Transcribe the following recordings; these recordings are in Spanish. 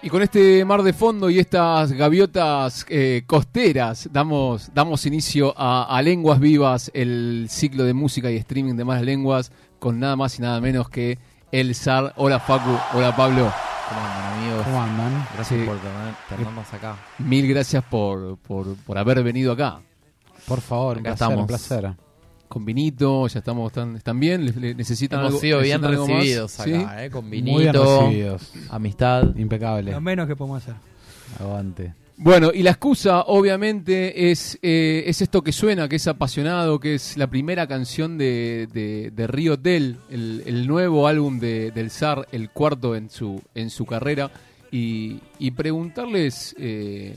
Y con este mar de fondo y estas gaviotas eh, costeras, damos, damos inicio a, Lenguas Vivas, el ciclo de música y streaming de más lenguas, con nada más y nada menos que el zar. Hola Facu, hola Pablo. ¿Cómo andan amigos? ¿Cómo andan? Gracias por tenernos acá. Mil gracias por, por, por haber venido acá. Por favor, acá estamos. un placer con vinito, ya estamos, están, están bien, necesitan Hemos algo, sido bien recibidos acá, ¿eh? con vinito, amistad. Impecable. Lo menos que podemos hacer. Aguante. Bueno, y la excusa, obviamente, es, eh, es esto que suena, que es apasionado, que es la primera canción de, de, Río Hotel, el, nuevo álbum de, del SAR, el cuarto en su, en su carrera, y, y preguntarles eh,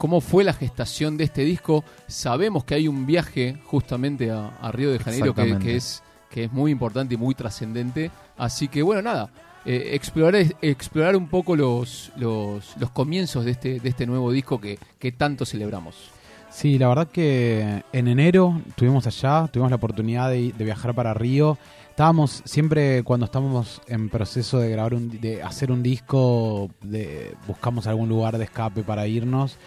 cómo fue la gestación de este disco. Sabemos que hay un viaje justamente a, Río de Janeiro que, es, que es muy importante y muy trascendente. Así que bueno, nada, eh, explorar, explorar un poco los, los, comienzos de este, de este nuevo disco que, que tanto celebramos. Sí, la verdad que en enero estuvimos allá, tuvimos la oportunidad de, viajar para Río. Estábamos siempre cuando estábamos en proceso de grabar un, de hacer un disco, de, buscamos algún lugar de escape para irnos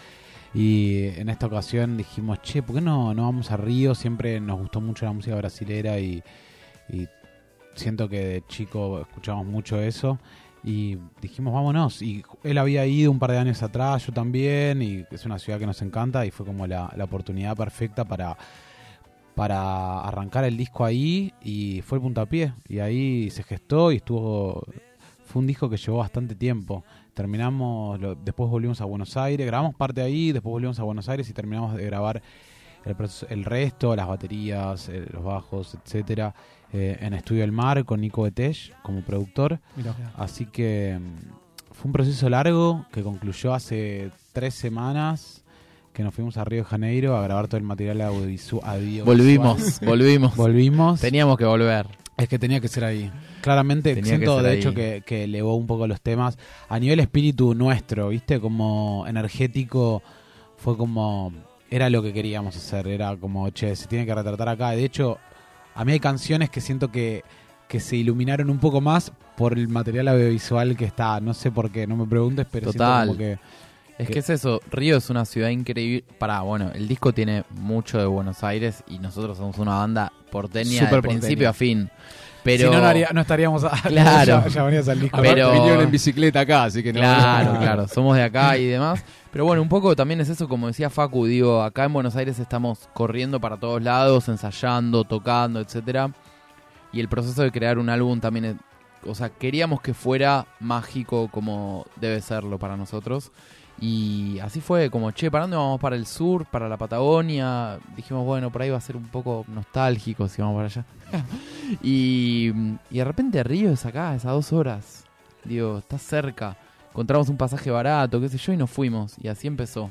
y en esta ocasión dijimos, che, ¿por qué no, no vamos a Río? Siempre nos gustó mucho la música brasilera y, siento que de chico escuchamos mucho eso. Y dijimos, vámonos. Y él había ido un par de años atrás, yo también, y es una ciudad que nos encanta y fue como la, la oportunidad perfecta para, para arrancar el disco ahí y fue el puntapié. Y ahí se gestó y estuvo... Fue un disco que llevó bastante tiempo terminamos, después volvimos a Buenos Aires, grabamos parte ahí, después volvimos a Buenos Aires y terminamos de grabar el, el resto, las baterías, eh, los bajos, etcétera, eh, en Estudio El Mar con Nico Betech como productor. Así que mm, fue un proceso largo que concluyó hace tres semanas que nos fuimos a Río de Janeiro a grabar todo el material audiovisual. Volvimos, volvimos. Volvimos. Teníamos que volver. Es que tenía que ser ahí. Claramente siento de hecho que, que, elevó un poco los temas a nivel espíritu nuestro, ¿viste? Como energético fue como era lo que queríamos hacer, era como, che, se tiene que retratar acá. De hecho, a mí hay canciones que siento que, que se iluminaron un poco más por el material audiovisual que está, no sé por qué, no me preguntes, pero Total. como que es que es eso, Río es una ciudad increíble. Para, bueno, el disco tiene mucho de Buenos Aires y nosotros somos una banda porteña de principio a fin. Pero... Si no, no, estaríamos claro. ya, venías al disco. Pero... Vinieron en bicicleta acá, así que no. Claro, claro, somos de acá y demás. Pero bueno, un poco también es eso, como decía Facu, digo, acá en Buenos Aires estamos corriendo para todos lados, ensayando, tocando, etcétera. Y el proceso de crear un álbum también, es, o sea, queríamos que fuera mágico como debe serlo para nosotros. Y así fue, como, che, ¿para dónde vamos? Para el sur, para la Patagonia. Dijimos, bueno, por ahí va a ser un poco nostálgico si vamos para allá. y, de repente Río es acá, es a dos horas. Digo, está cerca. Encontramos un pasaje barato, qué sé yo, y nos fuimos. Y así empezó.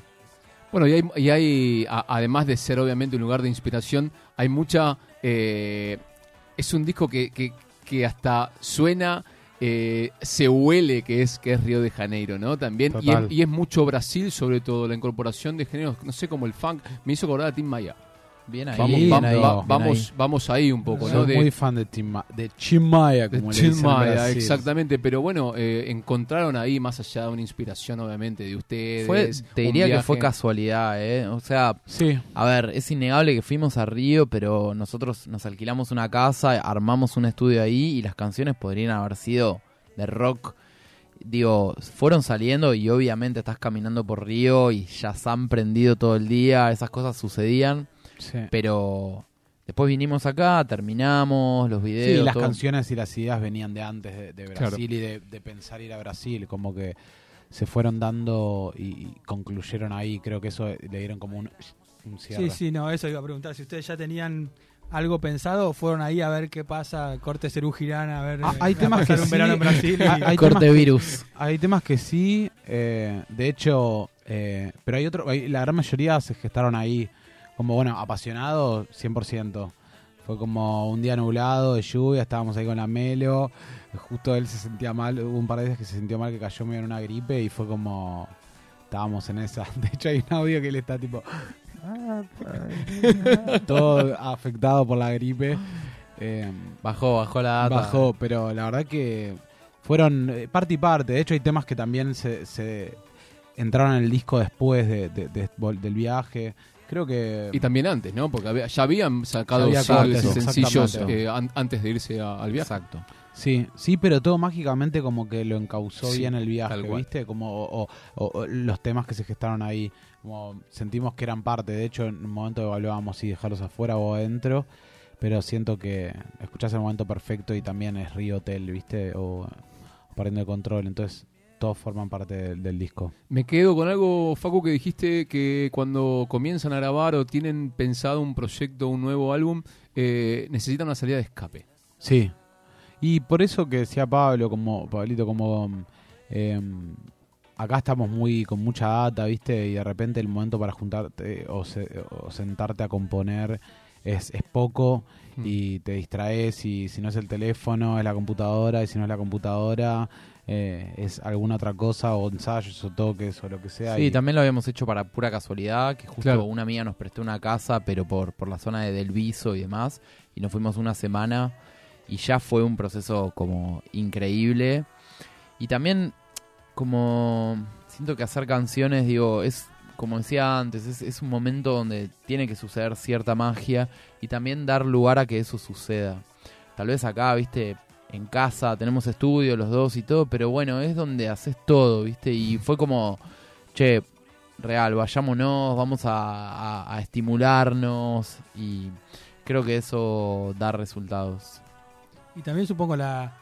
Bueno, y hay, y hay además de ser obviamente un lugar de inspiración, hay mucha... Eh, es un disco que, que, que hasta suena eh, se huele que es que es Río de Janeiro, ¿no? También y es, mucho Brasil, sobre todo la incorporación de géneros, no sé como el funk, me hizo acordar a Tim Maya. Bien ahí. Vamos, bien ahí, vamos, vamos ahí un poco, ¿no? muy fan de, Tim de Chimaya, como de Chimaya, exactamente. Pero bueno, eh, encontraron ahí, más allá de una inspiración, obviamente, de ustedes. te diría que fue casualidad, ¿eh? O sea, sí. a ver, es innegable que fuimos a Río, pero nosotros nos alquilamos una casa, armamos un estudio ahí y las canciones podrían haber sido de rock digo, fueron saliendo y obviamente estás caminando por Río y ya se han prendido todo el día, esas cosas sucedían. Pero después vinimos acá, terminamos los videos. Sí, las canciones y las ideas venían de antes de, Brasil y de, pensar ir a Brasil, como que se fueron dando y, concluyeron ahí. Creo que eso le dieron como un, cierre. Sí, sí, no, eso iba a preguntar. Si ustedes ya tenían algo pensado o fueron ahí a ver qué pasa, corte Cerú Girán, a ver. Ah, hay temas que un verano en Brasil. hay corte virus. hay temas que sí, eh, de hecho, eh, pero hay otro, la gran mayoría se gestaron ahí como bueno, apasionado 100%. Fue como un día nublado de lluvia, estábamos ahí con la Melo. Justo él se sentía mal, hubo un par de veces que se sintió mal, que cayó medio en una gripe y fue como. Estábamos en esa. De hecho, hay un audio que él está tipo. todo afectado por la gripe. Eh, bajó, bajó la data. Bajó, pero la verdad que fueron eh, parte y parte. De hecho, hay temas que también se, se entraron en el disco después de, de- de- vol- del viaje. Creo que. Y también antes, ¿no? Porque había- ya habían sacado Ya había singles sencillos eh, an- antes de irse a- al viaje. Exacto. Sí, sí, pero todo mágicamente como que lo encauzó Sí, bien el viaje. ¿viste? Como o- o- o los temas que se gestaron ahí, como sentimos que eran parte. De hecho, en un momento evaluábamos si dejarlos afuera o adentro, pero siento que escuchás el momento perfecto y también es Río Hotel, ¿viste? O Partiendo de Control, entonces todos forman parte del, del disco. Me quedo con algo, Facu, que dijiste que cuando comienzan a grabar o tienen pensado un proyecto, un nuevo álbum, eh, necesitan una salida de escape. Sí. Y por eso que decía Pablo, como Pablito, como eh, acá estamos muy con mucha data, ¿viste? Y de repente el momento para juntarte o, se- o sentarte a componer es, es poco Mm. y te distraes y si no es el teléfono es la computadora y si no es la computadora eh, es alguna otra cosa o ensayos o toques o lo que sea. Sí, y- también lo habíamos hecho para pura casualidad, que justo Claro. una amiga nos prestó una casa, pero por, por la zona de Del Viso y demás, y nos fuimos una semana y ya fue un proceso como increíble. Y también como siento que hacer canciones, digo, es como decía antes, es, es un momento donde tiene que suceder cierta magia y también dar lugar a que eso suceda. Tal vez acá, viste, en casa tenemos estudio los dos y todo, pero bueno, es donde haces todo, viste, y fue como, che, real, vayámonos, vamos a, a- a estimularnos y creo que eso da resultados. Y también supongo la,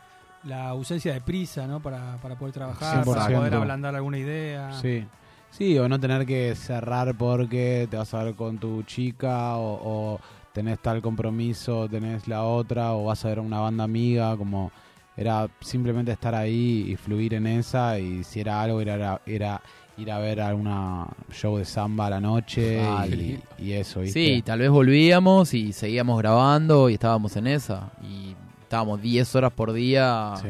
la ausencia de prisa, ¿no? Para, para poder trabajar, 100%. para poder ablandar alguna idea. Sí. Sí, o no tener que cerrar porque te vas a ver con tu chica o, o tenés tal compromiso, tenés la otra o vas a ver a una banda amiga, como era simplemente estar ahí y fluir en esa y si era algo era, era ir a ver alguna show de samba a la noche y, y eso, ¿viste? Sí, tal vez volvíamos y seguíamos grabando y estábamos en esa. Y estábamos 10 horas por día sí.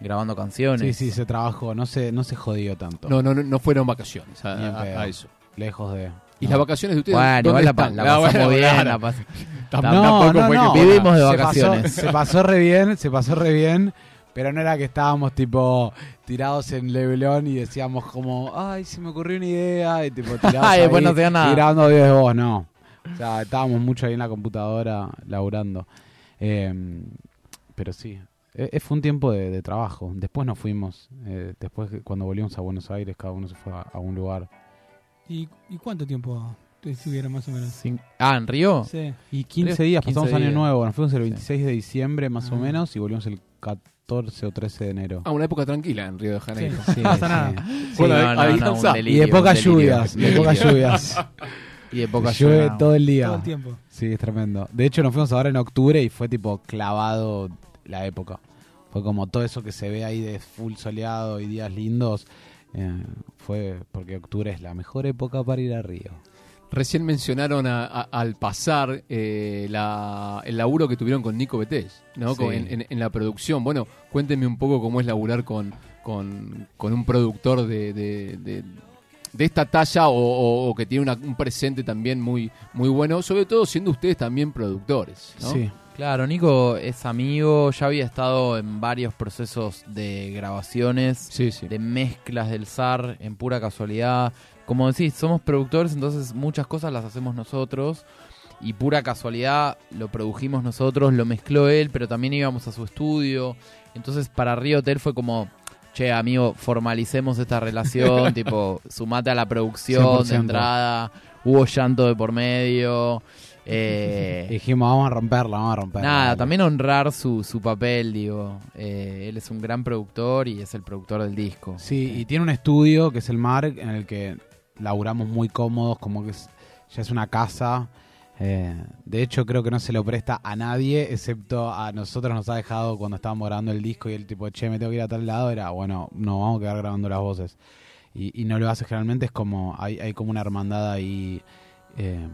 grabando canciones. Sí, sí, se trabajó, no se, no se jodió tanto, No, no, no, fueron vacaciones a eso. lejos de... ¿Y las vacaciones de ustedes? Bueno, igual la, están? la Ah, pasamos bueno, bien. claro. la pas- No, tampoco no, fue que- no. Vivimos de se vacaciones. Pasó, se pasó re bien, se pasó re bien, pero no era que estábamos tipo tirados en Leblon y decíamos como, ay, se me ocurrió una idea y tipo tirados Ay, después ahí no hacía nada. y grabando videos de vos, no. O sea, estábamos mucho ahí en la computadora laburando. Eh, pero sí, eh, eh, fue un tiempo de, de trabajo. Después nos fuimos, eh, después cuando volvimos a Buenos Aires, cada uno se fue a, a un lugar. ¿Y, y cuánto tiempo estuvieron más o menos? Cin- Ah, ¿en Río? Sí. Y 15 Creo- días, 15 pasamos año nuevo, nos fuimos el 26 de diciembre más o Ah. menos y volvimos el 14 o 13 de enero. Ah, una época tranquila en Río de Janeiro. Sí. No pasa nada. Sí, Bueno, no, ahí- no, ahí no, un descansá. Y de pocas un delirio, lluvias, de delirio. pocas lluvias. Y de pocas Llueve lluvias. todo el día. Todo el tiempo. Sí, es tremendo. De hecho, nos fuimos ahora en octubre y fue tipo clavado la época. Fue como todo eso que se ve ahí de full soleado y días lindos. Eh, fue porque octubre es la mejor época para ir a Río. Recién mencionaron a- a- al pasar eh, la- el laburo que tuvieron con Nico Betés, ¿no? Sí. Con- en, en- en la producción. Bueno, cuéntenme un poco cómo es laburar con, con, con un productor de, de- de- de esta talla o, o- o que tiene una- un presente también muy, muy bueno, sobre todo siendo ustedes también productores, ¿no? Sí, Claro, Nico es amigo, ya había estado en varios procesos de grabaciones, Sí, sí. de mezclas del SAR, en pura casualidad. Como decís, somos productores, entonces muchas cosas las hacemos nosotros. Y pura casualidad lo produjimos nosotros, lo mezcló él, pero también íbamos a su estudio. Entonces para Río Hotel fue como, che, amigo, formalicemos esta relación, tipo, sumate a la producción de 100%. entrada, hubo llanto de por medio. Eh, dijimos, vamos a romperla, vamos a romperla. Nada, también honrar su, su papel, digo. Eh, él es un gran productor y es el productor del disco. Sí, y tiene un estudio que es el Mark, en el que laburamos muy cómodos, como que es- ya es una casa. Eh, de hecho, creo que no se lo presta a nadie, excepto a nosotros nos ha dejado cuando estábamos grabando el disco y el tipo, che, me tengo que ir a tal lado, era, bueno, no, vamos a quedar grabando las voces. Y, y no lo hace generalmente, es como, hay, hay como una hermandad ahí eh,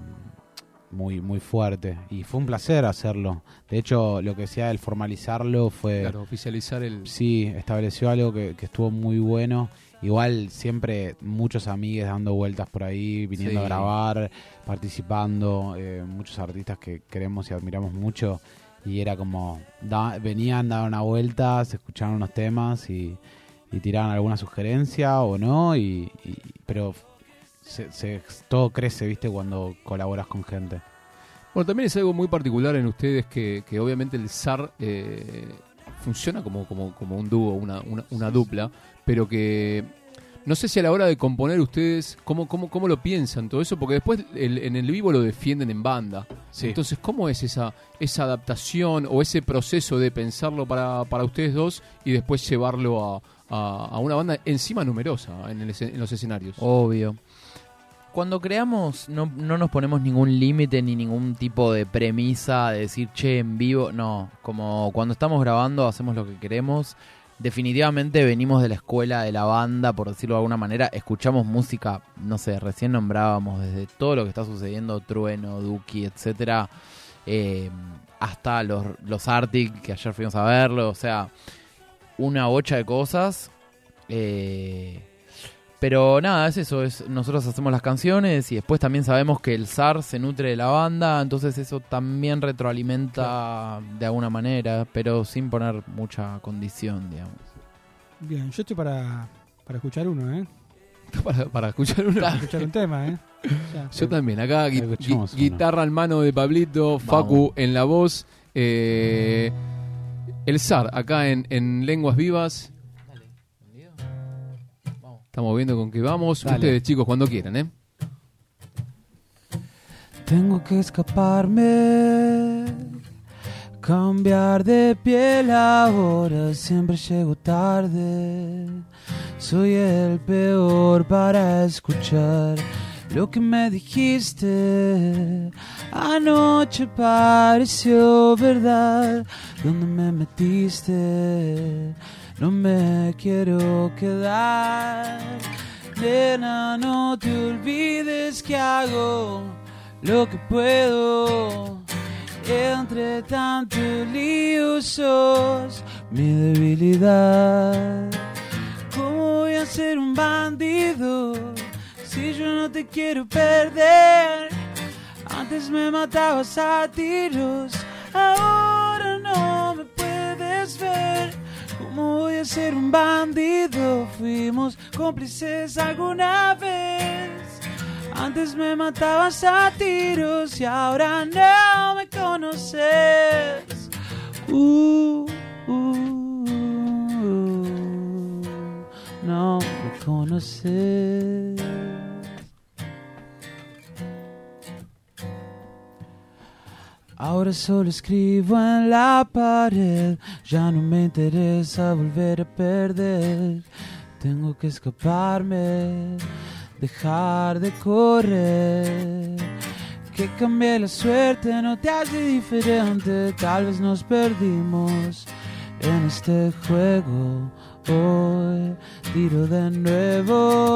muy, muy fuerte. Y fue un placer hacerlo. De hecho, lo que decía el formalizarlo fue... Claro, oficializar el... Sí, estableció algo que, que estuvo muy bueno. Igual siempre muchos amigues dando vueltas por ahí, viniendo Sí. a grabar, participando, eh, muchos artistas que queremos y admiramos mucho. y era como, da- venían, daban una vuelta, se escuchaban unos temas y, y tiraban alguna sugerencia o no, y, y- pero se, se- todo crece, viste, cuando colaboras con gente. Bueno, también es algo muy particular en ustedes que, que obviamente el SAR eh, funciona como, como, como un dúo, una, una, una dupla, pero que no sé si a la hora de componer ustedes, ¿cómo, cómo, cómo lo piensan todo eso? Porque después el- en el vivo lo defienden en banda. Sí. Entonces, ¿cómo es esa, esa adaptación o ese proceso de pensarlo para, para ustedes dos y después llevarlo a, a- a una banda encima numerosa en, el en los escenarios? Obvio. Cuando creamos no, no nos ponemos ningún límite ni ningún tipo de premisa de decir, che, en vivo. No, como cuando estamos grabando hacemos lo que queremos. Definitivamente venimos de la escuela de la banda, por decirlo de alguna manera. Escuchamos música, no sé, recién nombrábamos desde todo lo que está sucediendo, Trueno, Duki, etcétera, eh, hasta los, los Arctic, que ayer fuimos a verlo. O sea, una bocha de cosas. Eh, pero nada, es eso, es nosotros hacemos las canciones y después también sabemos que el SAR se nutre de la banda, entonces eso también retroalimenta de alguna manera, pero sin poner mucha condición, digamos. Bien, yo estoy para, para escuchar uno, ¿eh? para, para escuchar uno. Para escuchar un tema, ¿eh? Ya. Yo también, acá gui- Escuchemos gui- uno. guitarra en mano de Pablito, Facu en la voz, eh, el SAR acá en, en Lenguas Vivas. Estamos viendo con qué vamos. Dale. Ustedes chicos cuando quieran, ¿eh? Tengo que escaparme, cambiar de piel ahora, siempre llego tarde. Soy el peor para escuchar lo que me dijiste. Anoche pareció verdad, donde me metiste. No me quiero quedar. Nena, no te olvides que hago lo que puedo. Entre tanto lío mi debilidad. ¿Cómo voy a ser un bandido si yo no te quiero perder? Antes me matabas a tiros, ahora ¿Cómo voy a ser un bandido? Fuimos cómplices alguna vez. Antes me matabas a tiros y ahora no me conoces. Uh, uh, uh, no me conoces. Ahora solo escribo en la pared, ya no me interesa volver a perder. Tengo que escaparme, dejar de correr. Que cambie la suerte no te hace diferente, tal vez nos perdimos en este juego. Hoy tiro de nuevo.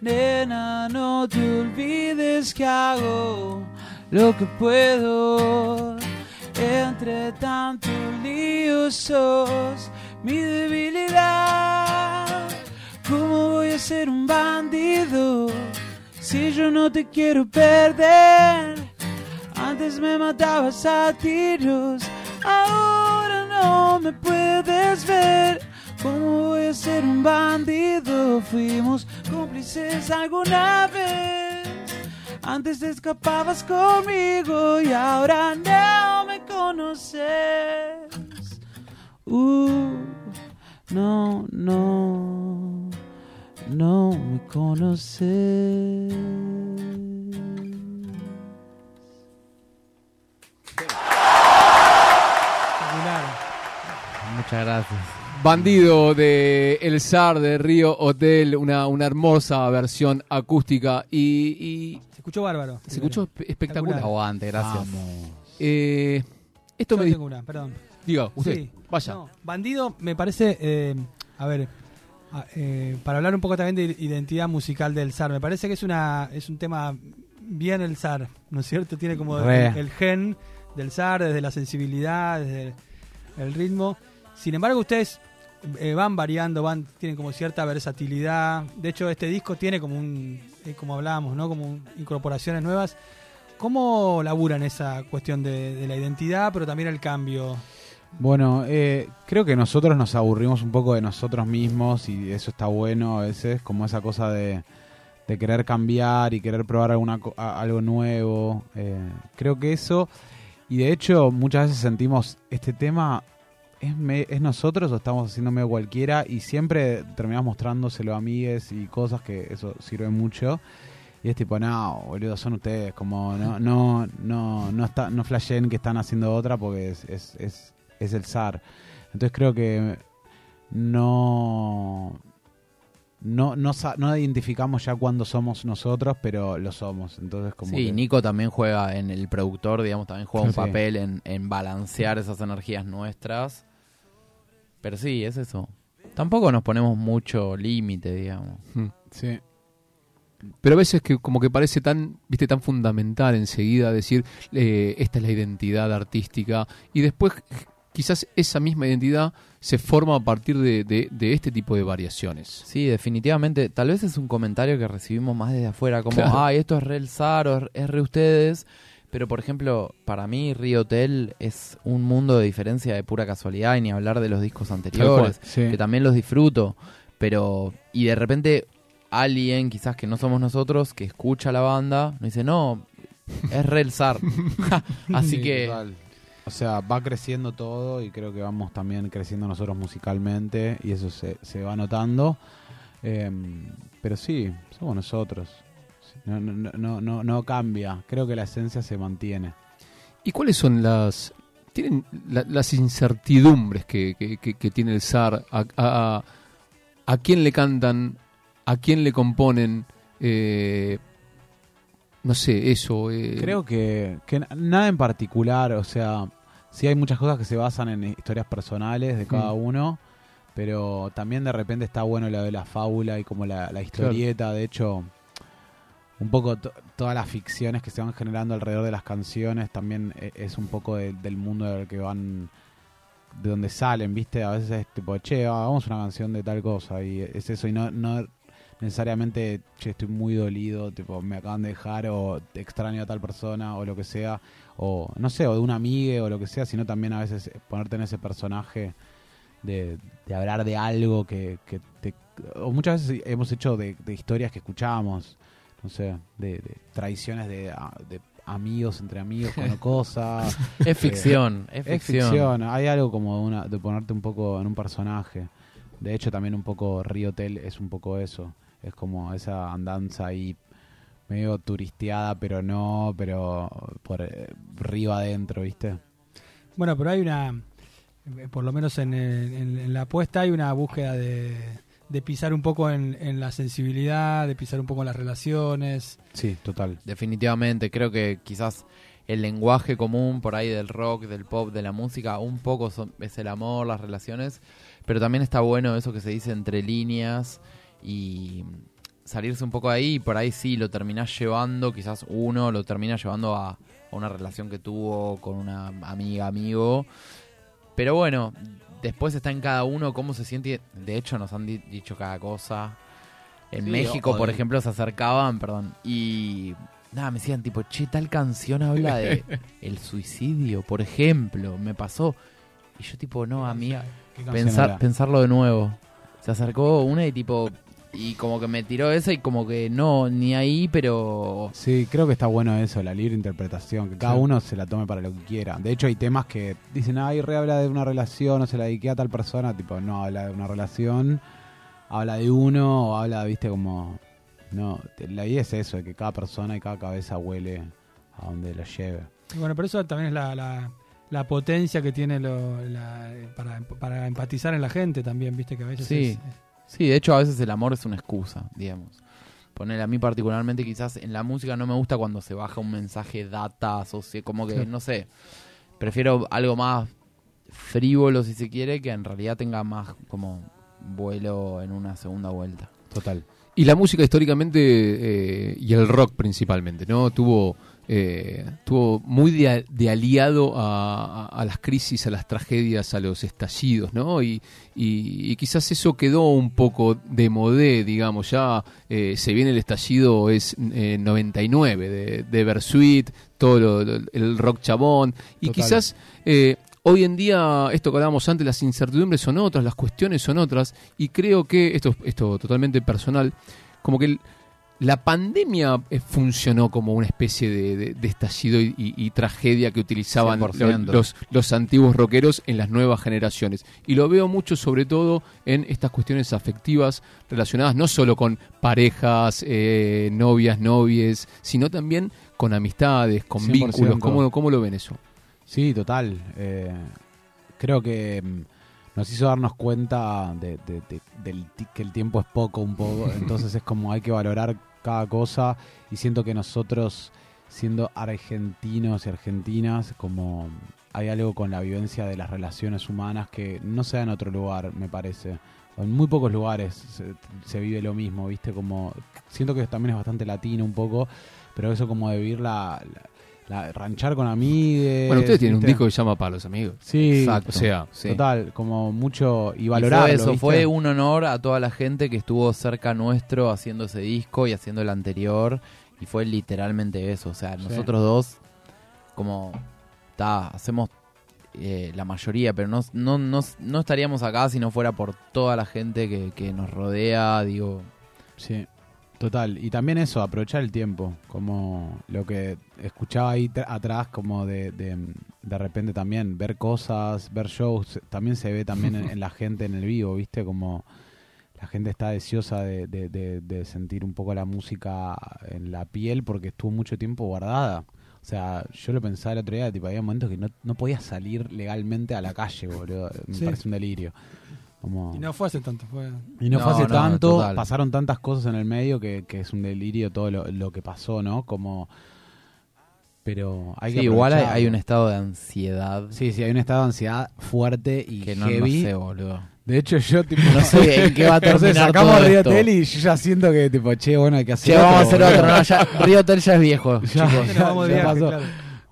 Nena, no te olvides que hago lo que puedo. Entre tanto lío sos mi debilidad. ¿Cómo voy a ser un bandido si yo no te quiero perder? Antes me matabas a tiros, ahora no me puedes ver. ¿Cómo voy a ser un bandido? Fuimos cómplices alguna vez. Antes te escapabas conmigo y ahora no me conoces. Uh, no, no, no me conoces. Muchas gracias. Bandido de El SAR de Río Hotel, una, una hermosa versión acústica y, escuchó bárbaro. se escuchó espe- espectacular. Aguante, gracias. Eh, esto Yo me tengo una, perdón. diga, usted, Sí. vaya. No, bandido me parece, eh, a ver, eh, para hablar un poco también de identidad musical del SAR, me parece que es una es un tema bien el SAR, ¿no es cierto? Tiene como el, el gen del SAR, desde la sensibilidad, desde el ritmo. Sin embargo, ustedes eh, van variando, van tienen como cierta versatilidad. De hecho, este disco tiene como un, eh, como hablábamos, ¿no? Como incorporaciones nuevas. ¿Cómo laburan esa cuestión de, la identidad, pero también el cambio? Bueno, eh, creo que nosotros nos aburrimos un poco de nosotros mismos y eso está bueno a veces, como esa cosa de, de querer cambiar y querer probar alguna, algo nuevo. creo que eso, y de hecho muchas veces sentimos, este tema es, me- es nosotros o estamos haciendo medio cualquiera y siempre terminamos mostrándoselo a amigues y cosas que eso sirve mucho. Y es tipo, no, boludo, son ustedes, como no, no, no, no, está, no flashen que están haciendo otra porque es, es, es, es el zar. Entonces creo que no, no, no, no identificamos ya cuándo somos nosotros, pero lo somos. Entonces como Sí, que- Nico también juega en el productor, digamos, también juega un Sí. papel en, en balancear esas energías nuestras. Pero sí, es eso. Tampoco nos ponemos mucho límite, digamos. Mm. Sí. Pero a veces que como que parece tan, viste, tan fundamental enseguida decir eh, esta es la identidad artística y después quizás esa misma identidad se forma a partir de, de- de este tipo de variaciones. Sí, definitivamente. Tal vez es un comentario que recibimos más desde afuera, como, Claro. ay, esto es re el Zar o es re ustedes. Pero, por ejemplo, para mí Río Hotel es un mundo de diferencia de pura casualidad y ni hablar de los discos anteriores, Sí. que también los disfruto. Pero, y de repente alguien, quizás que no somos nosotros, que escucha la banda, nos dice, no, es re el Zar. Así Sí, que, total. O sea, va creciendo todo y creo que vamos también creciendo nosotros musicalmente y eso se, se va notando. Eh, pero sí, somos nosotros. No, no, no- no, cambia. Creo que la esencia se mantiene. ¿Y cuáles son las tienen la- las incertidumbres que, que- que- que tiene el zar? A, a- a quién le cantan? ¿A quién le componen? Eh, no sé, eso. eh, Creo que, que na- nada en particular, o sea, sí hay muchas cosas que se basan en historias personales de cada Mm. uno, pero también de repente está bueno lo de la fábula y como la, la historieta, de hecho, un poco to- todas las ficciones que se van generando alrededor de las canciones también e- es un poco de- del mundo del que van de donde salen, ¿viste? A veces es tipo, che, hagamos una canción de tal cosa y es eso y no, no necesariamente, che, estoy muy dolido, tipo, me acaban de dejar o extraño a tal persona o lo que sea, o no sé, o de un amigue o lo que sea, sino también a veces ponerte en ese personaje de, hablar de algo que, que te... O muchas veces hemos hecho de, de historias que escuchábamos, no sé, de, de traiciones de, amigos entre amigos con cosas. es ficción, es Es ficción. ficción, hay algo como de, una, de ponerte un poco en un personaje. De hecho, también un poco Río Hotel es un poco eso. Es como esa andanza ahí medio turisteada, pero no, pero por eh, río adentro, ¿viste? Bueno, pero hay una, eh, por lo menos en, el- en- en la apuesta hay una búsqueda de, de pisar un poco en, en la sensibilidad, de pisar un poco en las relaciones. Sí, total. Definitivamente, creo que quizás el lenguaje común por ahí del rock, del pop, de la música, un poco son- es el amor, las relaciones, pero también está bueno eso que se dice entre líneas y salirse un poco de ahí y por ahí sí lo terminás llevando, quizás uno lo termina llevando a, a una relación que tuvo con una amiga, amigo, pero bueno, después está en cada uno cómo se siente, de hecho nos han di- dicho cada cosa. En Sí, México, por ejemplo, se acercaban, perdón, y nada, me decían tipo, che, tal canción habla de el suicidio, por ejemplo, me pasó. Y yo tipo, no, ¿Qué canción pensar, era? pensarlo de nuevo. Se acercó una y tipo, y como que me tiró esa y como que no, ni ahí, pero... Sí, creo que está bueno eso, la libre interpretación, que cada Sí. uno se la tome para lo que quiera. De hecho, hay temas que dicen, ay, re habla de una relación, o se la dediqué a tal persona, tipo, no, habla de una relación, habla de uno, o habla, viste, como... No, te- la idea es eso, de que cada persona y cada cabeza huele a donde la lleve. Y bueno, pero eso también es la, la, la potencia que tiene lo, la- para, para empatizar en la gente también, viste que a veces Sí. es- Sí, de hecho a veces el amor es una excusa, digamos. Poner a mí particularmente quizás en la música no me gusta cuando se baja un mensaje data, asocia, como que, no sé, prefiero algo más frívolo si se quiere, que en realidad tenga más como vuelo en una segunda vuelta. Total. Y la música históricamente, eh, y el rock principalmente, ¿no? Tuvo, eh, tuvo muy de, de aliado a, a- a las crisis, a las tragedias, a los estallidos, ¿no? Y, y- y quizás eso quedó un poco de modé, digamos, ya eh, se viene el estallido, es eh, 99, de, de Bersuit, todo lo- lo- el rock chabón, y Total. quizás... eh, Hoy en día, esto que hablábamos antes, las incertidumbres son otras, las cuestiones son otras, y creo que, esto, esto totalmente personal, como que el- la pandemia eh, funcionó como una especie de, de- de estallido y, y- y tragedia que utilizaban lo- 100%. los, los antiguos rockeros en las nuevas generaciones. Y lo veo mucho sobre todo en estas cuestiones afectivas relacionadas no solo con parejas, eh, novias, novies, sino también con amistades, con 100%. vínculos. ¿Cómo, ¿Cómo lo ven eso? Sí, total. Eh, creo que mm, nos hizo darnos cuenta de, de- de- del ti- que el tiempo es poco un poco. Entonces es como hay que valorar cada cosa. Y siento que nosotros, siendo argentinos y argentinas, como hay algo con la vivencia de las relaciones humanas que no se da en otro lugar, me parece. En muy pocos lugares se, se vive lo mismo, ¿viste? Como siento que también es bastante latino un poco, pero eso como de vivir la, la- la- ranchar con amigues. Bueno, ustedes tienen un disco que se llama Para los amigos. Sí, Exacto. O sea, Sí. total, como mucho y Y valorar fue eso, fue un honor a toda la gente que estuvo cerca nuestro haciendo ese disco y haciendo el anterior. Y fue literalmente eso. O sea, Sí. nosotros dos, como, ta, hacemos eh, la mayoría, pero no, no, no, no estaríamos acá si no fuera por toda la gente que, que nos rodea. Digo, Sí, total. Y también eso, aprovechar el tiempo, como lo que escuchaba ahí atrás, como de, de, de repente también ver cosas, ver shows, también se ve también en, en la gente en el vivo, ¿viste? Como la gente está deseosa de, de- de- de sentir un poco la música en la piel porque estuvo mucho tiempo guardada. O sea, yo lo pensaba el otro día, tipo, había momentos que no, no podías salir legalmente a la calle, boludo. Me Sí. parece un delirio. Como... Y no fue hace tanto, fue... Y no, No, fue hace no, tanto, total. pasaron tantas cosas en el medio que, que es un delirio todo lo, lo que pasó, ¿no? Como... Pero hay que sí, igual hay, hay un estado de ansiedad Sí, sí, hay un estado de ansiedad fuerte y que no, no heavy. sé, boludo. De hecho, yo tipo... No sé en qué va a terminar sacamos todo Río. Hotel y yo ya siento que tipo, che, bueno, hay que hacer Che, vamos a hacer boludo. otro. No, ya, Río Hotel ya es viejo, Ya, chicos. Ya- ya viaje, pasó. claro.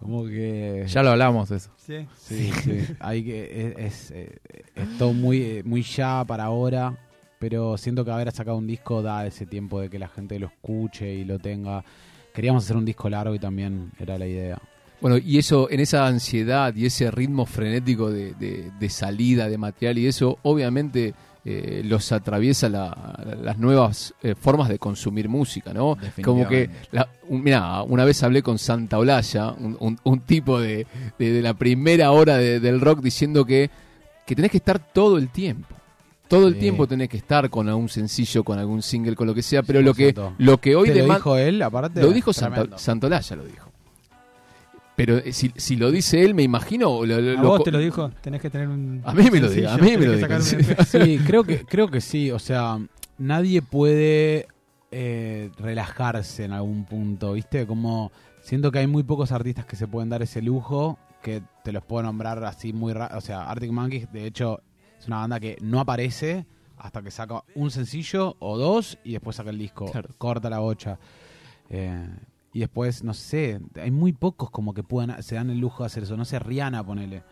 Como que... Ya lo hablamos eso. Sí. Sí, sí. Hay que, es, es, eh, es todo muy, eh, muy ya para ahora, pero siento que haber sacado un disco da ese tiempo de que la gente lo escuche y lo tenga. Queríamos hacer un disco largo y también era la idea. Bueno, y eso, en esa ansiedad y ese ritmo frenético de, de- de salida de material y eso, obviamente eh, los atraviesa la- las nuevas eh, formas de consumir música, ¿no? Como que, la, un- mirá, una vez hablé con Santa Olalla, un, un- un tipo de, de- de la primera hora de- del rock, diciendo que, que tenés que estar todo el tiempo. Todo el Sí. tiempo tenés que estar con algún sencillo, con algún single, con lo que sea, pero lo que, 100%. lo que hoy ¿Te lo dijo él, aparte? Lo dijo Santa. Santolaya, lo dijo. Pero eh, si, si lo dice él, me imagino. lo- lo- ¿A lo vos te lo dijo? Tenés que tener un... A mí me lo dijo, a mí me lo que dijo, sí. creo que, creo que sí. O sea, nadie puede eh, relajarse en algún punto, ¿viste? Como siento que hay muy pocos artistas que se pueden dar ese lujo, que te los puedo nombrar así muy. O sea, Arctic Monkeys, de hecho, es una banda que no aparece hasta que saca un sencillo o dos y después saca el disco. Claro. Corta la bocha. Eh, y después, no sé, hay muy pocos como que puedan, se dan el lujo de hacer eso. No sé, Rihanna, ponele.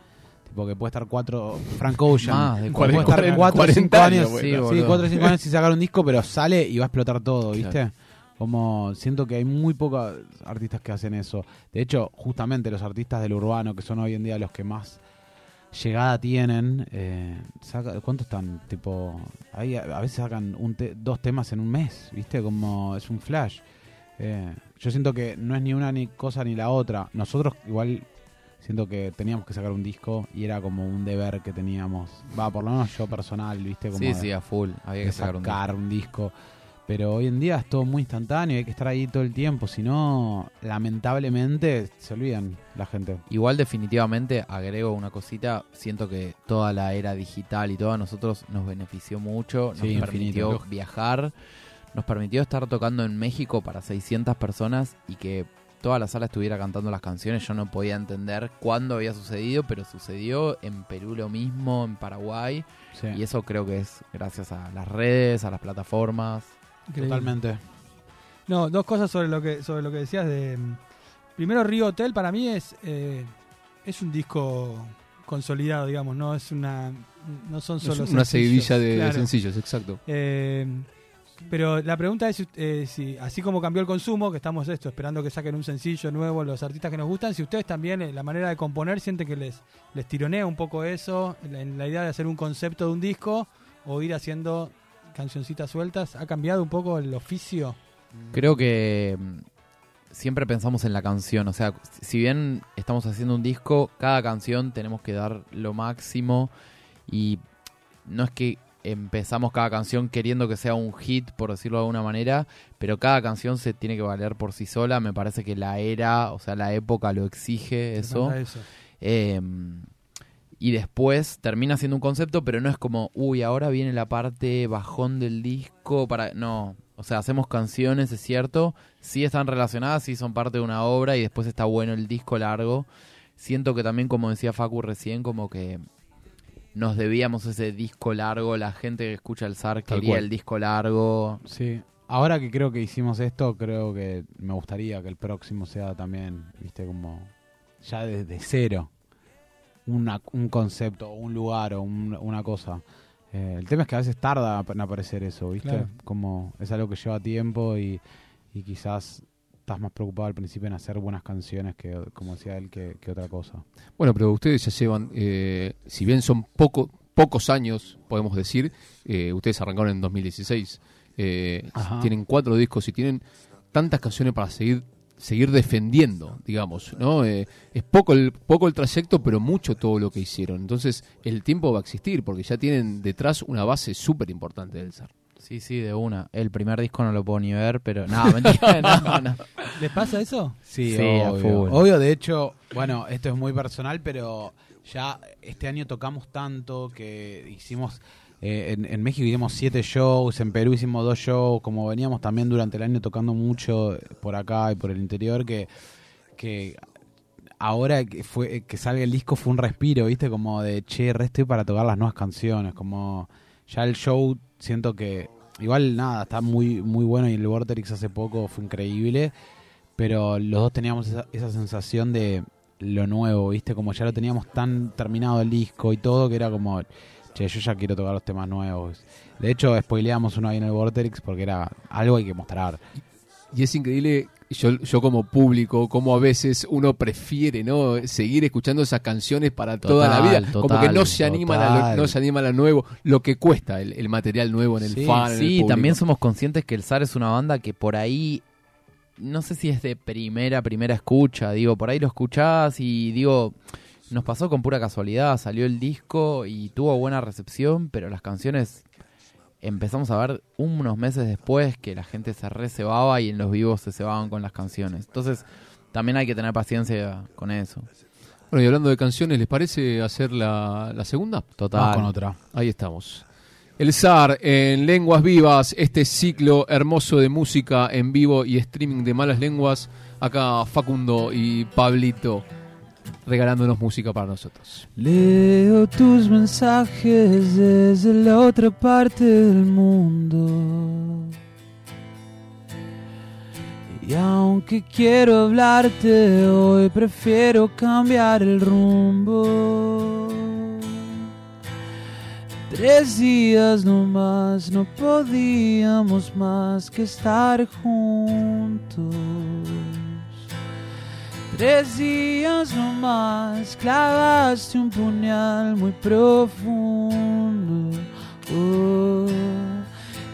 Tipo que puede estar cuatro, Frank Ocean. Más de puede estar 40, cuatro o 40 cinco años. Sí, cuatro o cinco años sin sacar un disco, pero sale y va a explotar todo, ¿viste? Como siento que hay muy pocos artistas que hacen eso. De hecho, justamente los artistas del urbano, que son hoy en día los que más llegada tienen, eh, saca- ¿cuántos están? Tipo, ahí a, a veces sacan un te- dos temas en un mes, ¿viste? Como es un flash. Eh, yo siento que no es ni una ni cosa ni la otra. Nosotros igual siento que teníamos que sacar un disco y era como un deber que teníamos. Va, por lo menos yo personal, ¿viste? Como Sí, de- sí, a full. Había que sacar un disco. un disco. Pero hoy en día es todo muy instantáneo, hay que estar ahí todo el tiempo, si no, lamentablemente se olvidan la gente. Igual definitivamente agrego una cosita, siento que toda la era digital y todo a nosotros nos benefició mucho, nos Sí, permitió infinito. viajar, nos permitió estar tocando en México para 600 personas y que toda la sala estuviera cantando las canciones. Yo no podía entender cuándo había sucedido, pero sucedió en Perú lo mismo, en Paraguay Sí, y eso creo que es gracias a las redes, a las plataformas. Increíble. totalmente. No, dos cosas sobre lo que sobre lo que decías de, primero Río Hotel para mí es, eh, es un disco consolidado, digamos, no es una no son Es solo una sencillos, seguidilla de, de claro. sencillos, exacto. Eh, pero la pregunta es eh, si, así como cambió el consumo, que estamos esto, esperando que saquen un sencillo nuevo los artistas que nos gustan, si ustedes también eh, la manera de componer sienten que les, les tironea un poco eso, en la idea de hacer un concepto de un disco o ir haciendo cancioncitas sueltas, ¿ha cambiado un poco el oficio? Creo que mm, siempre pensamos en la canción. O sea, si bien estamos haciendo un disco, cada canción tenemos que dar lo máximo. Y no es que empezamos cada canción queriendo que sea un hit, por decirlo de alguna manera, pero cada canción se tiene que valer por sí sola. Me parece que la era, o sea, la época lo exige eso. Eh, y después termina siendo un concepto, pero no es como, uy, ahora viene la parte bajón del disco para... No, o sea, hacemos canciones, es cierto, sí están relacionadas, sí son parte de una obra y después está bueno el disco largo. Siento que también, como decía Facu recién, como que nos debíamos ese disco largo, la gente que escucha el SAR Tal quería cual. el disco largo. Sí. Ahora que creo que hicimos esto, creo que me gustaría que el próximo sea también, viste, como ya desde cero. Una, un concepto, un lugar o un- una cosa. Eh, el tema es que a veces tarda en aparecer eso, ¿viste? Claro. Como es algo que lleva tiempo y, y quizás estás más preocupado al principio en hacer buenas canciones que, como decía él, que, que otra cosa. Bueno, pero ustedes ya llevan, eh, si bien son poco, pocos años, podemos decir, eh, ustedes arrancaron en 2016, eh, tienen cuatro discos y tienen tantas canciones para seguir seguir defendiendo, digamos, ¿no? Eh, es poco el poco el trayecto, pero mucho todo lo que hicieron. Entonces, el tiempo va a existir porque ya tienen detrás una base súper importante del SAR. Sí, sí, de una. El primer disco no lo puedo ni ver, pero... No, mentira, no, no. ¿Les pasa eso? Sí, Sí, obvio. full. Obvio, de hecho, bueno, esto es muy personal, pero ya este año tocamos tanto que hicimos. eh, en, en México hicimos siete shows, en Perú hicimos dos shows, como veníamos también durante el año tocando mucho por acá y por el interior, que, que ahora que fue que salga el disco fue un respiro, ¿viste? Como de, che, re estoy para tocar las nuevas canciones, como ya el show siento que igual nada, está muy muy bueno y el Vorterix hace poco fue increíble, pero los dos teníamos esa, esa sensación de lo nuevo, ¿viste? Como ya lo teníamos tan terminado el disco y todo que era como, che, yo ya quiero tocar los temas nuevos. De hecho, spoileamos uno ahí en el Vorterix porque era algo hay que mostrar. Y es increíble, yo, yo como público, como a veces uno prefiere no seguir escuchando esas canciones para toda la Total, vida. como que no se anima a lo, no se anima a lo nuevo, lo que cuesta el, el material nuevo en el Sí, fan. en el Sí, también somos conscientes que el SAR es una banda que por ahí, no sé si es de primera, primera escucha, digo, por ahí lo escuchás y digo, nos pasó con pura casualidad, salió el disco y tuvo buena recepción, pero las canciones empezamos a ver unos meses después que la gente se recebaba y en los vivos se cebaban con las canciones. Entonces, también hay que tener paciencia con eso. Bueno, y hablando de canciones, ¿les parece hacer la, la segunda? Total. Vamos con otra. Ahí estamos. El SAR en Lenguas Vivas, este ciclo hermoso de música en vivo y streaming de malas lenguas. Acá Facundo y Pablito regalándonos música para nosotros. Leo tus mensajes desde la otra parte del mundo. Y aunque quiero hablarte hoy, prefiero cambiar el rumbo. Tres días nomás, no podíamos más que estar juntos. Tres días nomás clavaste un puñal muy profundo. Oh,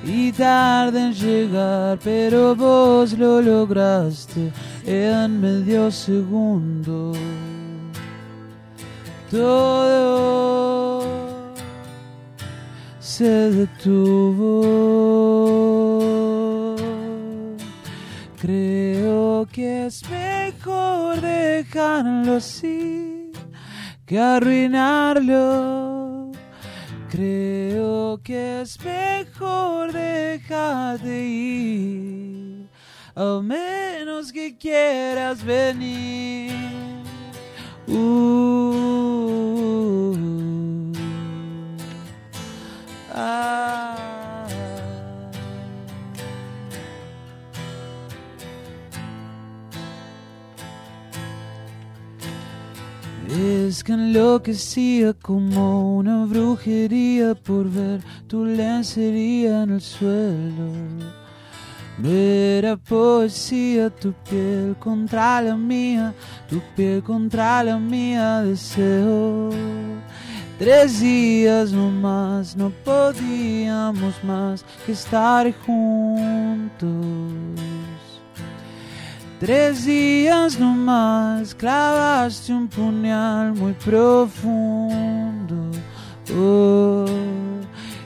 y tarde en llegar, pero vos lo lograste en medio segundo. Todo se detuvo. Creo que es mejor dejarlo así que arruinarlo. Creo que es mejor dejar de ir, a menos que quieras venir. Uh, ah. Es que enloquecía como una brujería por ver tu lencería en el suelo. Era poesía tu piel contra la mía, tu piel contra la mía, deseo. Tres días no más, no podíamos más que estar juntos. Tres días no más, clavaste un puñal muy profundo. Oh,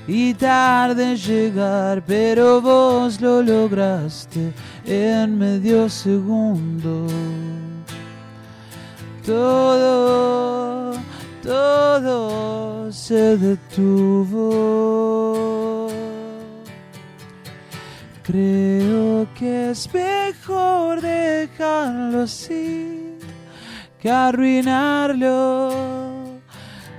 y tarde en llegar, pero vos lo lograste en medio segundo. Todo, todo se detuvo. Creo que es mejor dejarlo así que arruinarlo.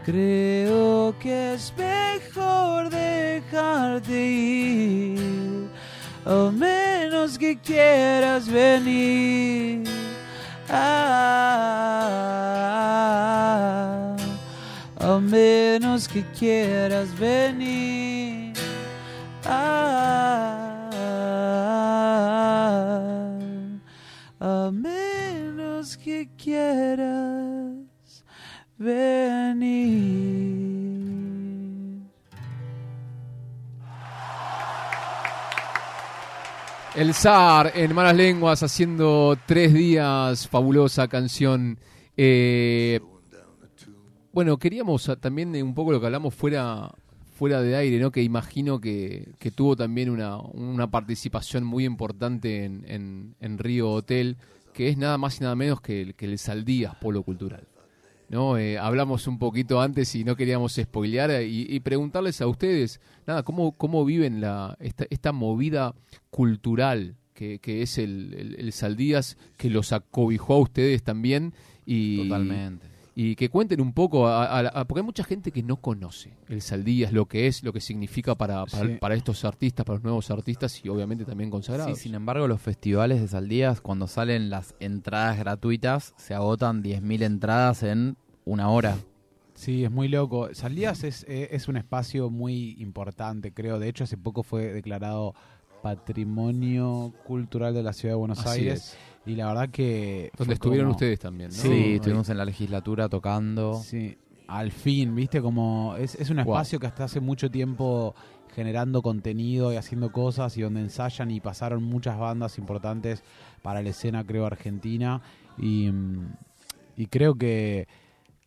Creo que es mejor dejarte ir, a menos que quieras venir. Ah, a menos que quieras venir. Ah, a menos que quieras venir. El zar en malas lenguas haciendo tres días, fabulosa canción. Eh, bueno, queríamos también un poco lo que hablamos fuera fuera de aire, ¿no? Que imagino que, que tuvo también una, una participación muy importante en, en- en Río Hotel, que es nada más y nada menos que, el- que el Saldías Polo Cultural. ¿no? Eh, hablamos un poquito antes y no queríamos spoilear eh, y, preguntarles a ustedes, nada, ¿cómo, cómo viven la, esta, esta movida cultural que, que es el, el, el Saldías, que los acobijó a ustedes también? Y, Totalmente. Y que cuenten un poco, a- a- a- porque hay mucha gente que no conoce el Saldías, lo que es, lo que significa para, para, Sí. para estos artistas, para los nuevos artistas y obviamente también Sí, consagrados. sin embargo, los festivales de Saldías, cuando salen las entradas gratuitas, se agotan 10.000 entradas en una hora. Sí, es muy loco. Saldías es, eh, es un espacio muy importante, creo. De hecho, hace poco fue declarado Patrimonio Cultural de la Ciudad de Buenos Así Aires. es. Y la verdad que... Donde estuvieron como- ustedes también, ¿no? Sí, Sí, estuvimos en la legislatura tocando. Sí, al fin, viste, como es, es un Wow. espacio que hasta hace mucho tiempo generando contenido y haciendo cosas y donde ensayan y pasaron muchas bandas importantes para la escena, creo, argentina. Y, mm, y creo que,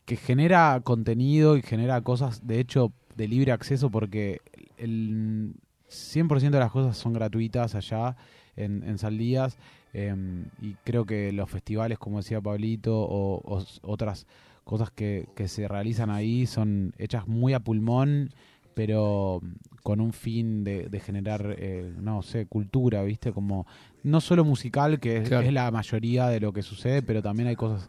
que genera contenido y genera cosas, de hecho, de libre acceso porque el 100% de las cosas son gratuitas allá en, en Saldías. Em, y creo que los festivales, como decía Pablito, o, otras cosas que, que se realizan ahí son hechas muy a pulmón, pero con un fin de, de generar, eh, no sé, cultura, ¿viste? Como no solo musical, que es, Claro. es la mayoría de lo que sucede, pero también hay cosas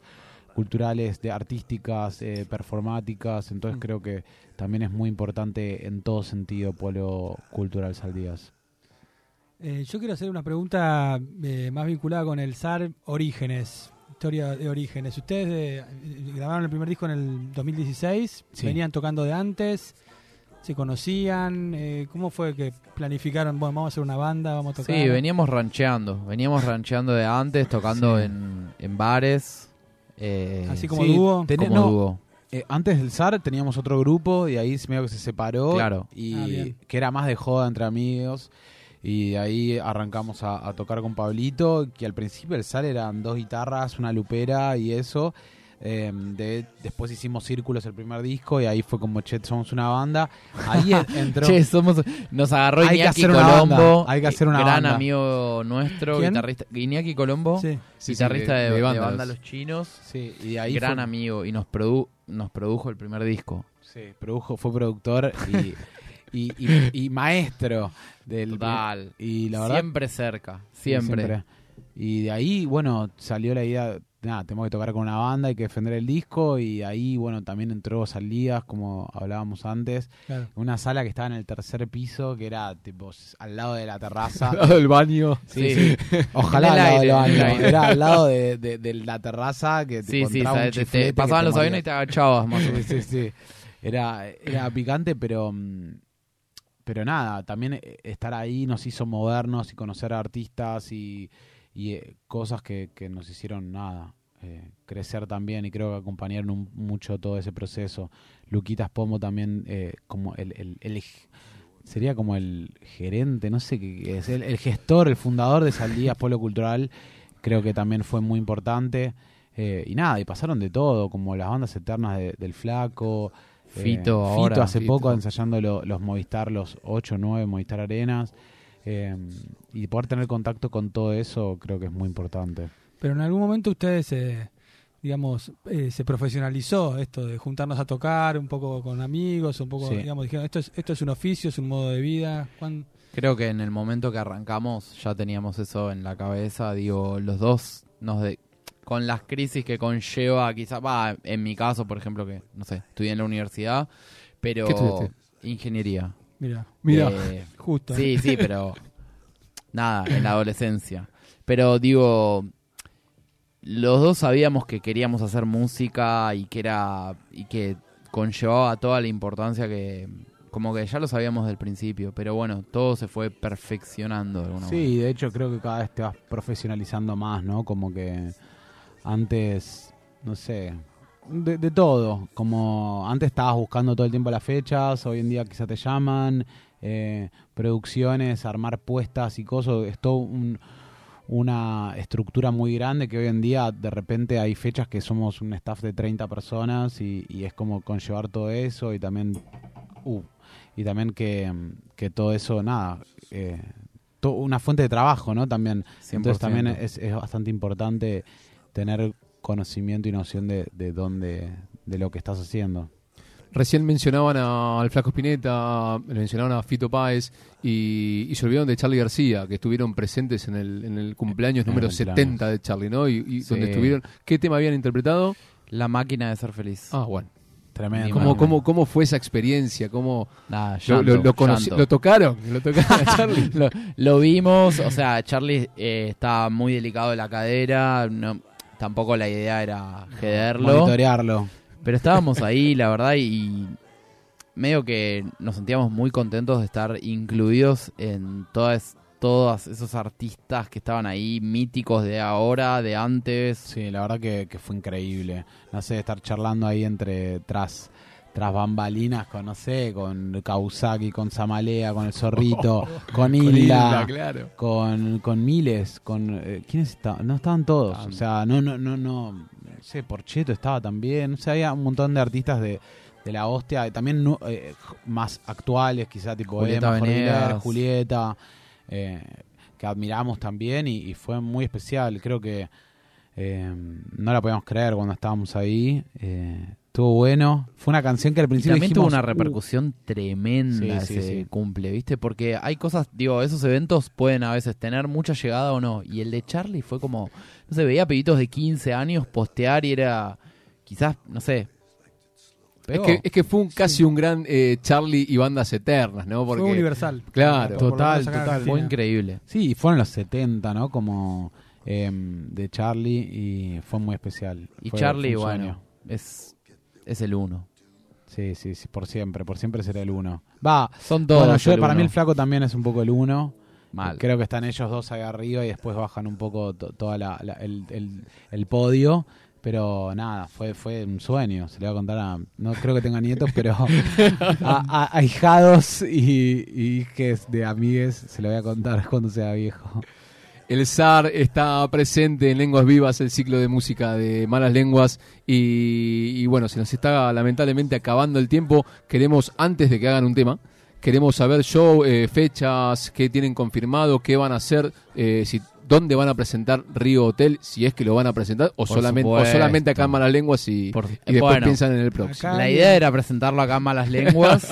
culturales, de artísticas, eh, performáticas, entonces Mm. creo que también es muy importante en todo sentido Polo Cultural Saldías. Eh, yo quiero hacer una pregunta eh, más vinculada con el SAR Orígenes, historia de Orígenes. Ustedes eh, eh, grabaron el primer disco en el 2016, Sí. venían tocando de antes, se conocían, eh, ¿cómo fue que planificaron, bueno, vamos a hacer una banda, vamos a tocar? Sí, veníamos rancheando. Veníamos rancheando de antes, tocando Sí. en, en bares. eh, Así como Sí, dúo. ten- como no, dúo. Eh, antes del SAR teníamos otro grupo y ahí medio que se separó. Claro. Y Ah, que era más de joda entre amigos. Y de ahí arrancamos a, a tocar con Pablito, que al principio el SAR eran dos guitarras, una lupera y eso. Eh, de- después hicimos Círculos el primer disco y ahí fue como, che, somos una banda. Ahí en- entró... Che, somos, nos agarró Hay que Iñaki hacer Colombo. banda, hay que hacer una gran banda. amigo nuestro, ¿Quién? guitarrista. Iñaki Colombo, Sí. Sí, sí, guitarrista de- de, de de Vándalos. banda Los Chinos. Sí, y de ahí gran fue- amigo. Y nos, produ nos produjo el primer disco. Sí, produjo, fue productor y, y, y- y maestro del... Total. Y la verdad... siempre cerca. Sí, Siempre. Y de ahí, bueno, salió la idea, nada, tenemos que tocar con una banda, hay que defender el disco y ahí, bueno, también entró Saldías, como hablábamos antes, Claro. una sala que estaba en el tercer piso, que era tipo al lado de la terraza. Al lado del baño. Sí, Sí. sí. Ojalá al lado del baño. Era al lado de, de- de la terraza que Sí, tipo, sí, entraba un sabes, te- te que pasaban te los aviones y te agachabas más o Sí, menos. sí, sí. Era, era picante, pero, mm, pero nada, también eh, estar ahí nos hizo movernos y conocer artistas y, eh, cosas que, que nos hicieron nada. eh, crecer también y creo que acompañaron un- mucho todo ese proceso. Luquitas Pomo también eh, como el, el- sería como el gerente, no sé qué es, el, gestor, el fundador de Saldías Polo Cultural, creo que también fue muy importante. Y nada, y pasaron de todo, como las bandas eternas de- del Flaco. Eh, Fito ahora, hace Fito. poco ensayando lo- los Movistar, los 8 o 9 Movistar Arenas. eh, y poder tener contacto con todo eso creo que es muy importante. Pero en algún momento ustedes, eh, digamos, eh, se profesionalizó esto de juntarnos a tocar un poco con amigos, un poco, Sí. digamos, dijeron, esto es, esto es un oficio, es un modo de vida. ¿Cuán- Creo que en el momento que arrancamos ya teníamos eso en la cabeza. Digo, los dos nos de con las crisis que conlleva, quizás, va, en mi caso, por ejemplo, que no sé, estudié en la universidad, pero ¿Qué estudiaste? ingeniería. Mira, Mira, Eh, justo. sí, sí, pero nada, en la adolescencia. Pero digo, los dos sabíamos que queríamos hacer música y que era y que conllevaba toda la importancia que como que ya lo sabíamos del principio, pero bueno, todo se fue perfeccionando de alguna Sí, de hecho creo que cada vez te vas profesionalizando más, ¿no? Como que antes, no sé, de, de todo. Como antes estabas buscando todo el tiempo las fechas, hoy en día quizá te llaman, eh, producciones, armar puestas y cosas. Es todo un- una estructura muy grande que hoy en día de repente hay fechas que somos un staff de 30 personas y, y es como conllevar todo eso y también... uh, y también que, que todo eso, nada, eh, to- una fuente de trabajo, ¿no? También. 100%. Entonces también es, es bastante importante tener conocimiento y noción de, de dónde, de lo que estás haciendo. Recién mencionaban a- al Flaco Spinetta, mencionaban a Fito Páez y, y se olvidaron de Charlie García, que estuvieron presentes en el, en el cumpleaños En el número cumpleaños. 70 de Charlie, ¿no? Y, y Sí. donde estuvieron. ¿Qué tema habían interpretado? La máquina de ser feliz. Ah, bueno. Tremendo. ¿Cómo, cómo, cómo fue esa experiencia? ¿Cómo lo, lo- tocaron? ¿Lo tocaron a Charlie? lo, lo vimos, o sea, Charlie eh, está muy delicado de la cadera, no, tampoco la idea era jederlo, Monitorearlo. pero estábamos ahí, la verdad, y medio que nos sentíamos muy contentos de estar incluidos en todas, todos esos artistas que estaban ahí, míticos de ahora, de antes. Sí, la verdad que, que fue increíble. No sé, estar charlando ahí entre tras tras bambalinas con, no sé, con Kausaki, con Samalea, con el Zorrito, con Con Hilda, claro. con, con Miles, con... eh, ¿Quiénes estaban? No, estaban todos. Ah, O sea, no, no, no, no, no sé, Porcheto estaba también. O sea, había un montón de artistas de, de la hostia, también eh, más actuales, quizá tipo Julieta Emma Venegas. Julieta, eh, que admiramos también y, y fue muy especial. Creo que eh, no la podíamos creer cuando estábamos ahí. Eh, estuvo bueno. Fue una canción que al Y principio también dijimos, tuvo una "Uh, repercusión tremenda Sí, ese sí. cumple, ¿viste? Porque hay cosas, digo, esos eventos pueden a veces tener mucha llegada o no. Y el de Charlie fue como, no sé, veía pibitos de 15 años postear y era, quizás, no sé. Es que, es que fue un, casi un gran eh, Charlie y bandas eternas, ¿no? Porque Fue universal. Claro. Total, total. Fue increíble. Sí, fueron los 70, ¿no? Como em, de Charlie y fue muy especial. Y Fue- Charlie, bueno, es, es el uno. Sí, sí, sí, por siempre, por siempre será el uno. Va, Son todos. bueno, yo, para mí uno. el flaco también es un poco el uno. Mal. Creo que están ellos dos ahí arriba y después bajan un poco to- toda la, la- el, el- el podio. Pero nada, fue fue un sueño. Se le va a contar a. No creo que tenga nietos, pero a, a- a hijados y, y hijes de amigues se lo voy a contar cuando sea viejo. El SAR está presente en Lenguas Vivas, el ciclo de música de Malas Lenguas. Y, y bueno, se nos está lamentablemente acabando el tiempo. Queremos, antes de que hagan un tema, queremos saber show, eh, fechas, qué tienen confirmado, qué van a hacer, eh, si, dónde van a presentar Río Hotel, si es que lo van a presentar, o, Por solamente, o solamente acá en Malas Lenguas y, Por- y después bueno, piensan en el próximo. Acá- La idea era presentarlo acá a malas lenguas.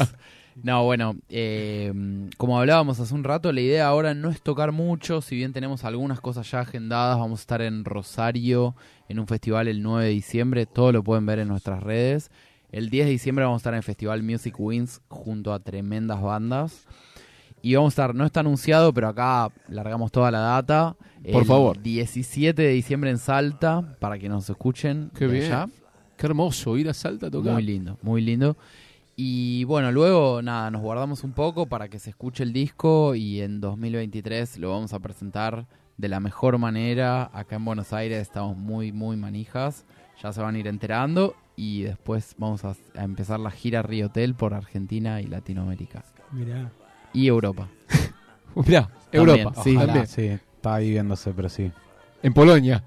No, bueno, eh, como hablábamos hace un rato, la idea ahora no es tocar mucho, si bien tenemos algunas cosas ya agendadas, vamos a estar en Rosario en un festival el 9 de diciembre, todo lo pueden ver en nuestras redes. El 10 de diciembre vamos a estar en el Festival Music Wins junto a tremendas bandas. Y vamos a estar, no está anunciado, pero acá largamos toda la data. Por El favor. 17 de diciembre en Salta, para que nos escuchen. Qué bien. allá. Qué hermoso ir a Salta a tocar. Muy lindo, muy lindo. Y bueno, luego nada, nos guardamos un poco para que se escuche el disco y en 2023 lo vamos a presentar de la mejor manera. Acá en Buenos Aires estamos muy, muy manijas. Ya se van a ir enterando y después vamos a, a empezar la gira Río Hotel por Argentina y Latinoamérica. Mirá. Y Europa. Mirá, También, Europa. sí. Ojalá, también. sí, estaba ahí viéndose, pero sí. En Polonia.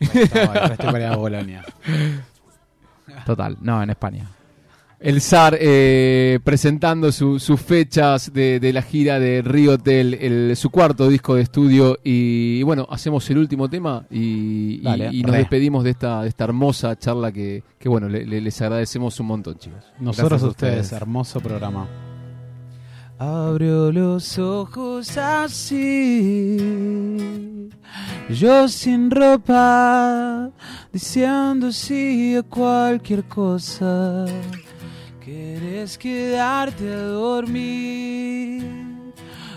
No, el resto para ir a Bolonia. Total, no, en España. El SAR eh, presentando su- sus fechas de, de la gira de Río Hotel, el, su cuarto disco de estudio. Y, bueno, hacemos el último tema y, y- Dale, y nos re. despedimos de esta, de esta hermosa charla que, que bueno, le- le- les agradecemos un montón, chicos. Nosotros Gracias a ustedes. hermoso programa. Abrió los ojos así, yo sin ropa, diciendo sí a cualquier cosa. ¿Quieres quedarte a dormir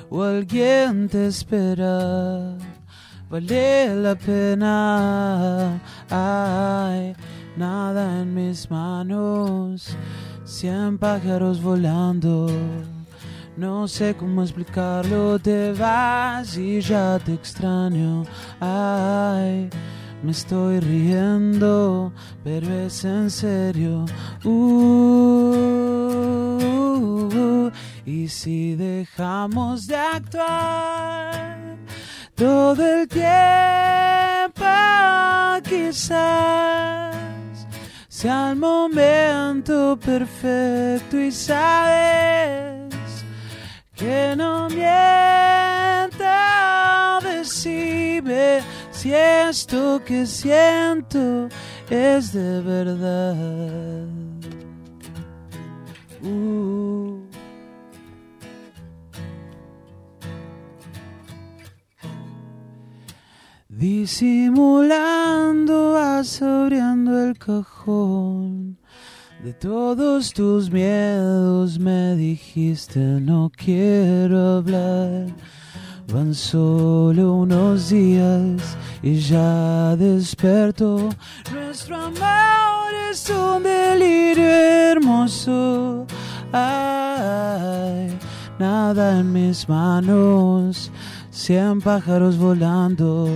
o alguien te espera? Vale la pena, ay, nada en mis manos, cien pájaros volando. No sé cómo explicarlo, te vas y ya te extraño. Ay, me estoy riendo, pero es en serio. Uh, y si dejamos de actuar todo el tiempo, quizás sea el momento perfecto y sabes que no miento, decime si esto que siento es de verdad. Uh. Disimulando, vas abriendo el cajón. De todos tus miedos me dijiste no quiero hablar. Van solo unos días y ya despertó. Nuestro amor es un delirio hermoso. Ay, nada en mis manos, cien pájaros volando.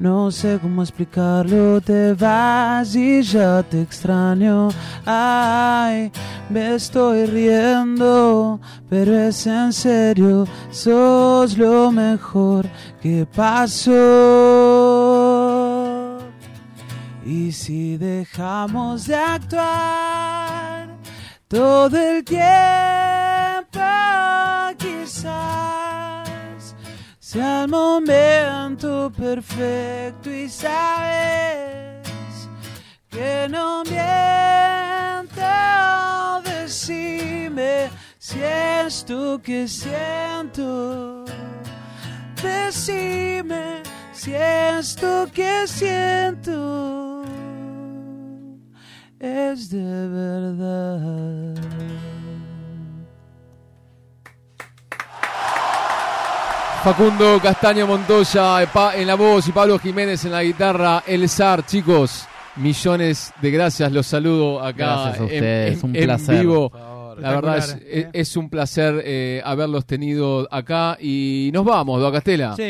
No sé cómo explicarlo, te vas y ya te extraño. Ay, me estoy riendo, pero es en serio, sos lo mejor que pasó. Y si dejamos de actuar todo el tiempo, sea el momento perfecto y sabes que no miento. Decime si esto que siento, decime si esto que siento es de verdad. Facundo Castaño Montoya eh, en la voz y Pablo Jiménez en la guitarra. El SAR, chicos, millones de gracias. Los saludo acá Gracias a en- ustedes, en, un en placer. vivo. La verdad es, es- es un placer eh, haberlos tenido acá y nos vamos, Doa Castela. Sí,